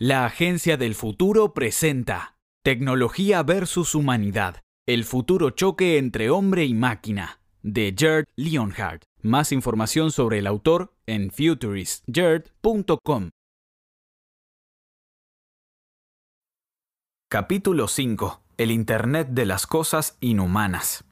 La Agencia del Futuro presenta Tecnología versus Humanidad. El futuro choque entre hombre y máquina. De Gerd Leonhardt. Más información sobre el autor en futuristgerd.com. Capítulo 5. El Internet de las Cosas Inhumanas.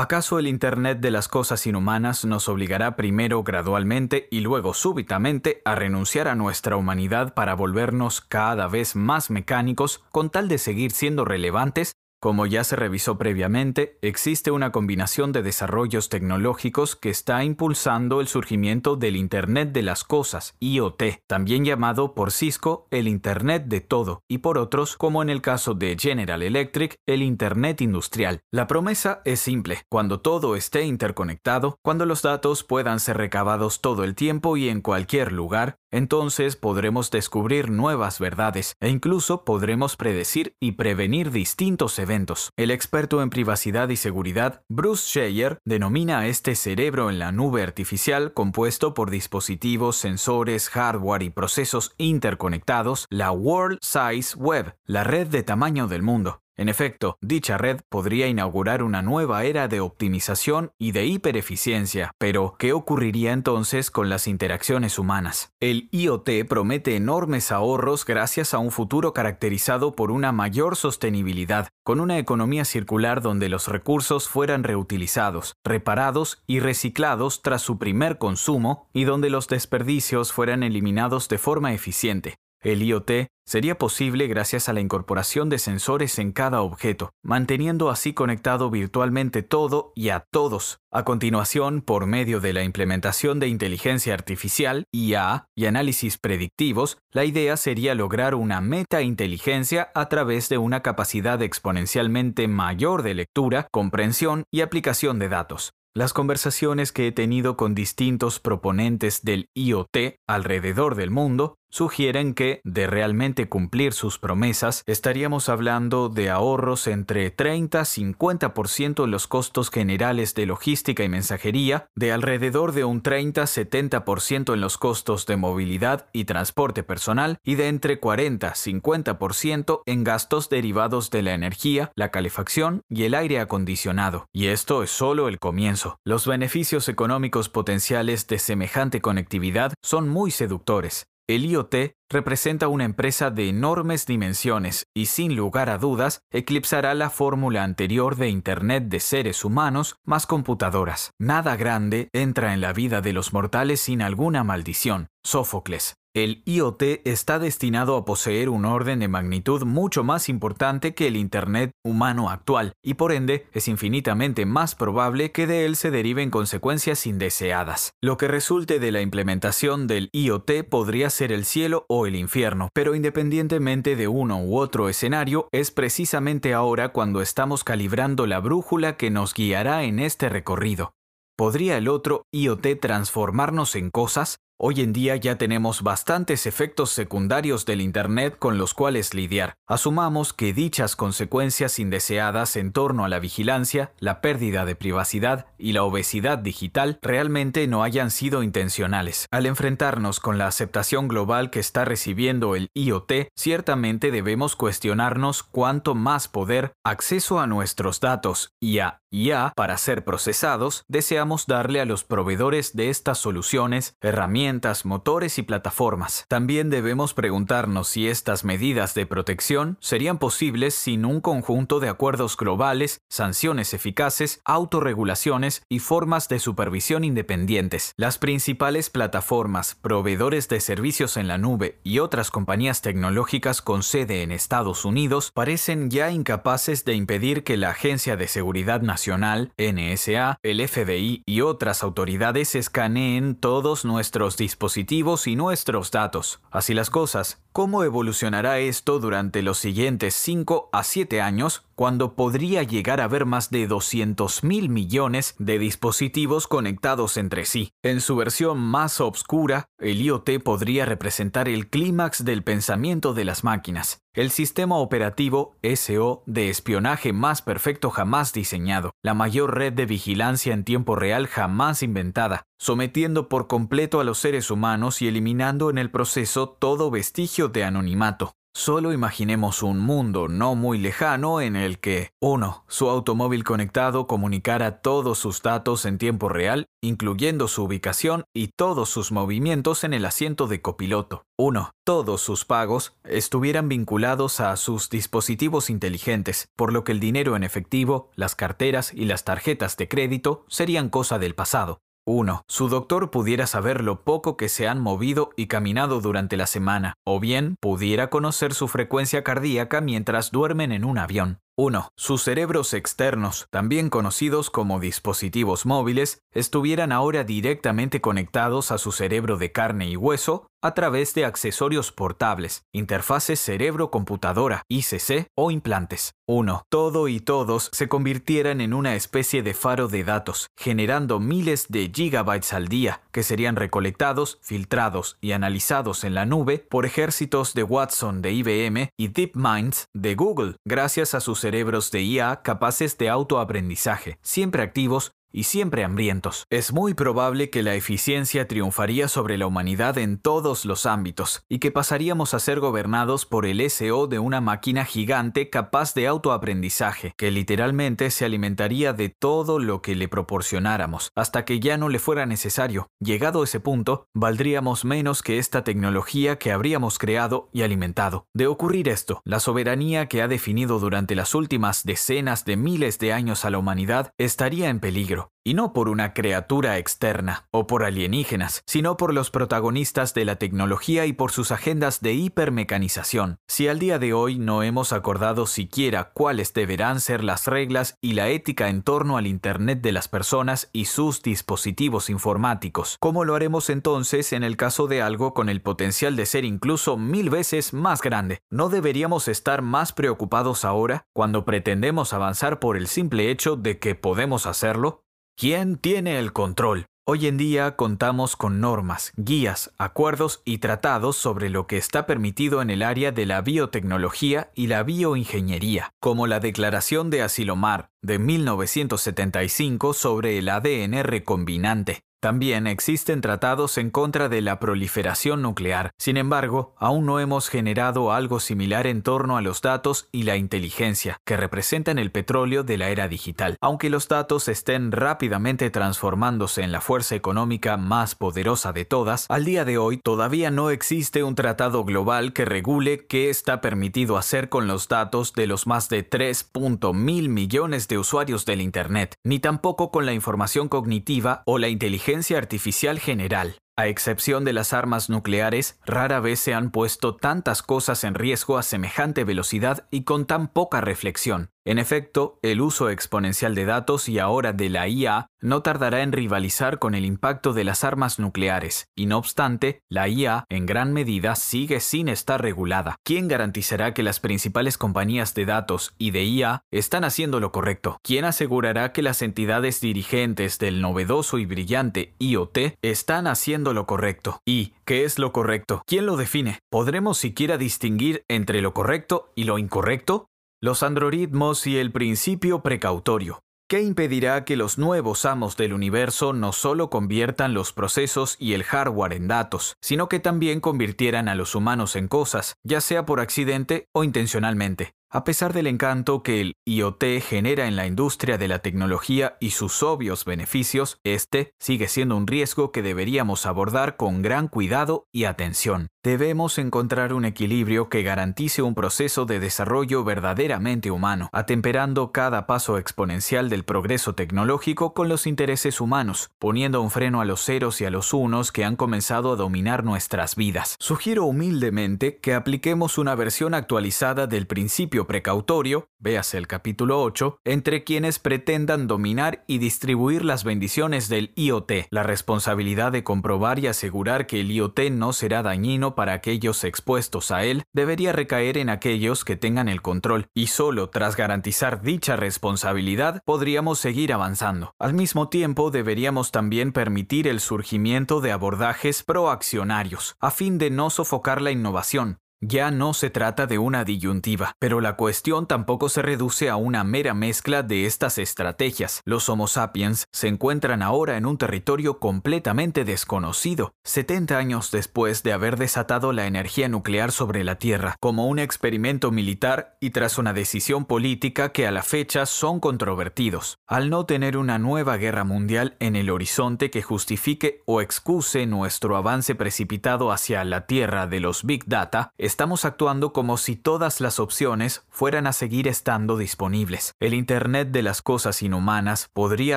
¿Acaso el Internet de las cosas inhumanas nos obligará primero gradualmente y luego súbitamente a renunciar a nuestra humanidad para volvernos cada vez más mecánicos con tal de seguir siendo relevantes como ya se revisó previamente, existe una combinación de desarrollos tecnológicos que está impulsando el surgimiento del Internet de las Cosas, IoT, también llamado por Cisco el Internet de todo, y por otros, como en el caso de General Electric, el Internet industrial. La promesa es simple, cuando todo esté interconectado, cuando los datos puedan ser recabados todo el tiempo y en cualquier lugar, entonces podremos descubrir nuevas verdades e incluso podremos predecir y prevenir distintos eventos. El experto en privacidad y seguridad, Bruce Scheyer, denomina a este cerebro en la nube artificial compuesto por dispositivos, sensores, hardware y procesos interconectados la World Size Web, la red de tamaño del mundo. En efecto, dicha red podría inaugurar una nueva era de optimización y de hipereficiencia, pero ¿qué ocurriría entonces con las interacciones humanas? El IoT promete enormes ahorros gracias a un futuro caracterizado por una mayor sostenibilidad, con una economía circular donde los recursos fueran reutilizados, reparados y reciclados tras su primer consumo y donde los desperdicios fueran eliminados de forma eficiente. El IoT sería posible gracias a la incorporación de sensores en cada objeto, manteniendo así conectado virtualmente todo y a todos. A continuación, por medio de la implementación de inteligencia artificial, IA, y análisis predictivos, la idea sería lograr una meta-inteligencia a través de una capacidad exponencialmente mayor de lectura, comprensión y aplicación de datos. Las conversaciones que he tenido con distintos proponentes del IoT alrededor del mundo sugieren que, de realmente cumplir sus promesas, estaríamos hablando de ahorros entre 30-50% en los costos generales de logística y mensajería, de alrededor de un 30-70% en los costos de movilidad y transporte personal y de entre 40-50% en gastos derivados de la energía, la calefacción y el aire acondicionado. Y esto es solo el comienzo. Los beneficios económicos potenciales de semejante conectividad son muy seductores. El IoT representa una empresa de enormes dimensiones y sin lugar a dudas eclipsará la fórmula anterior de Internet de seres humanos más computadoras. Nada grande entra en la vida de los mortales sin alguna maldición. Sófocles. El IoT está destinado a poseer un orden de magnitud mucho más importante que el Internet humano actual, y por ende es infinitamente más probable que de él se deriven consecuencias indeseadas. Lo que resulte de la implementación del IoT podría ser el cielo o el infierno, pero independientemente de uno u otro escenario, es precisamente ahora cuando estamos calibrando la brújula que nos guiará en este recorrido. ¿Podría el otro IoT transformarnos en cosas? Hoy en día ya tenemos bastantes efectos secundarios del Internet con los cuales lidiar. Asumamos que dichas consecuencias indeseadas en torno a la vigilancia, la pérdida de privacidad y la obesidad digital realmente no hayan sido intencionales. Al enfrentarnos con la aceptación global que está recibiendo el IoT, ciertamente debemos cuestionarnos cuánto más poder, acceso a nuestros datos y a IA para ser procesados deseamos darle a los proveedores de estas soluciones herramientas motores y plataformas. También debemos preguntarnos si estas medidas de protección serían posibles sin un conjunto de acuerdos globales, sanciones eficaces, autorregulaciones y formas de supervisión independientes. Las principales plataformas, proveedores de servicios en la nube y otras compañías tecnológicas con sede en Estados Unidos parecen ya incapaces de impedir que la Agencia de Seguridad Nacional, NSA, el FBI y otras autoridades escaneen todos nuestros dispositivos y nuestros datos. Así las cosas, ¿cómo evolucionará esto durante los siguientes 5 a 7 años? cuando podría llegar a haber más de 200 mil millones de dispositivos conectados entre sí. En su versión más obscura, el IoT podría representar el clímax del pensamiento de las máquinas, el sistema operativo SO de espionaje más perfecto jamás diseñado, la mayor red de vigilancia en tiempo real jamás inventada, sometiendo por completo a los seres humanos y eliminando en el proceso todo vestigio de anonimato. Solo imaginemos un mundo no muy lejano en el que 1. Su automóvil conectado comunicara todos sus datos en tiempo real, incluyendo su ubicación y todos sus movimientos en el asiento de copiloto. 1. Todos sus pagos estuvieran vinculados a sus dispositivos inteligentes, por lo que el dinero en efectivo, las carteras y las tarjetas de crédito serían cosa del pasado. 1. Su doctor pudiera saber lo poco que se han movido y caminado durante la semana, o bien pudiera conocer su frecuencia cardíaca mientras duermen en un avión. 1. Sus cerebros externos, también conocidos como dispositivos móviles, estuvieran ahora directamente conectados a su cerebro de carne y hueso a través de accesorios portables, interfaces cerebro-computadora, ICC o implantes. 1. Todo y todos se convirtieran en una especie de faro de datos, generando miles de gigabytes al día, que serían recolectados, filtrados y analizados en la nube por ejércitos de Watson de IBM y DeepMinds de Google, gracias a sus cerebros de IA capaces de autoaprendizaje, siempre activos y siempre hambrientos. Es muy probable que la eficiencia triunfaría sobre la humanidad en todos los ámbitos y que pasaríamos a ser gobernados por el SO de una máquina gigante capaz de autoaprendizaje, que literalmente se alimentaría de todo lo que le proporcionáramos, hasta que ya no le fuera necesario. Llegado ese punto, valdríamos menos que esta tecnología que habríamos creado y alimentado. De ocurrir esto, la soberanía que ha definido durante las últimas decenas de miles de años a la humanidad estaría en peligro y no por una criatura externa o por alienígenas, sino por los protagonistas de la tecnología y por sus agendas de hipermecanización. Si al día de hoy no hemos acordado siquiera cuáles deberán ser las reglas y la ética en torno al Internet de las personas y sus dispositivos informáticos, ¿cómo lo haremos entonces en el caso de algo con el potencial de ser incluso mil veces más grande? ¿No deberíamos estar más preocupados ahora cuando pretendemos avanzar por el simple hecho de que podemos hacerlo? ¿Quién tiene el control? Hoy en día contamos con normas, guías, acuerdos y tratados sobre lo que está permitido en el área de la biotecnología y la bioingeniería, como la Declaración de Asilomar de 1975 sobre el ADN recombinante, también existen tratados en contra de la proliferación nuclear. Sin embargo, aún no hemos generado algo similar en torno a los datos y la inteligencia, que representan el petróleo de la era digital. Aunque los datos estén rápidamente transformándose en la fuerza económica más poderosa de todas, al día de hoy todavía no existe un tratado global que regule qué está permitido hacer con los datos de los más de 3.000 millones de usuarios del Internet, ni tampoco con la información cognitiva o la inteligencia artificial general. A excepción de las armas nucleares, rara vez se han puesto tantas cosas en riesgo a semejante velocidad y con tan poca reflexión. En efecto, el uso exponencial de datos y ahora de la IA no tardará en rivalizar con el impacto de las armas nucleares, y no obstante, la IA en gran medida sigue sin estar regulada. ¿Quién garantizará que las principales compañías de datos y de IA están haciendo lo correcto? ¿Quién asegurará que las entidades dirigentes del novedoso y brillante IoT están haciendo lo correcto? ¿Y qué es lo correcto? ¿Quién lo define? ¿Podremos siquiera distinguir entre lo correcto y lo incorrecto? Los androritmos y el principio precautorio. ¿Qué impedirá que los nuevos amos del universo no solo conviertan los procesos y el hardware en datos, sino que también convirtieran a los humanos en cosas, ya sea por accidente o intencionalmente? A pesar del encanto que el IoT genera en la industria de la tecnología y sus obvios beneficios, este sigue siendo un riesgo que deberíamos abordar con gran cuidado y atención. Debemos encontrar un equilibrio que garantice un proceso de desarrollo verdaderamente humano, atemperando cada paso exponencial del progreso tecnológico con los intereses humanos, poniendo un freno a los ceros y a los unos que han comenzado a dominar nuestras vidas. Sugiero humildemente que apliquemos una versión actualizada del principio precautorio, véase el capítulo 8, entre quienes pretendan dominar y distribuir las bendiciones del IoT. La responsabilidad de comprobar y asegurar que el IoT no será dañino para aquellos expuestos a él debería recaer en aquellos que tengan el control, y solo tras garantizar dicha responsabilidad podríamos seguir avanzando. Al mismo tiempo, deberíamos también permitir el surgimiento de abordajes proaccionarios, a fin de no sofocar la innovación, ya no se trata de una disyuntiva, pero la cuestión tampoco se reduce a una mera mezcla de estas estrategias. Los Homo sapiens se encuentran ahora en un territorio completamente desconocido, 70 años después de haber desatado la energía nuclear sobre la Tierra, como un experimento militar y tras una decisión política que a la fecha son controvertidos. Al no tener una nueva guerra mundial en el horizonte que justifique o excuse nuestro avance precipitado hacia la Tierra de los Big Data, estamos actuando como si todas las opciones fueran a seguir estando disponibles. El Internet de las cosas inhumanas podría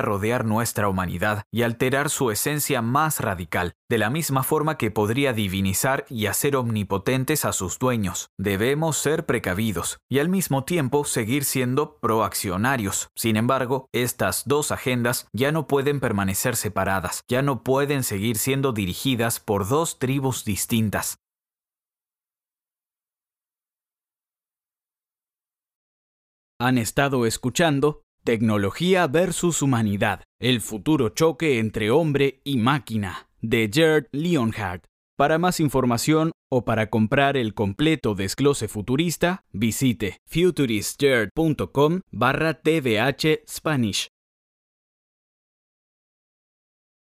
rodear nuestra humanidad y alterar su esencia más radical, de la misma forma que podría divinizar y hacer omnipotentes a sus dueños. Debemos ser precavidos y al mismo tiempo seguir siendo proaccionarios. Sin embargo, estas dos agendas ya no pueden permanecer separadas, ya no pueden seguir siendo dirigidas por dos tribus distintas. Han estado escuchando Tecnología versus Humanidad, el futuro choque entre hombre y máquina, de Gerd Leonhardt. Para más información o para comprar el completo desglose futurista, visite futuristgerd.com barra tvh Spanish.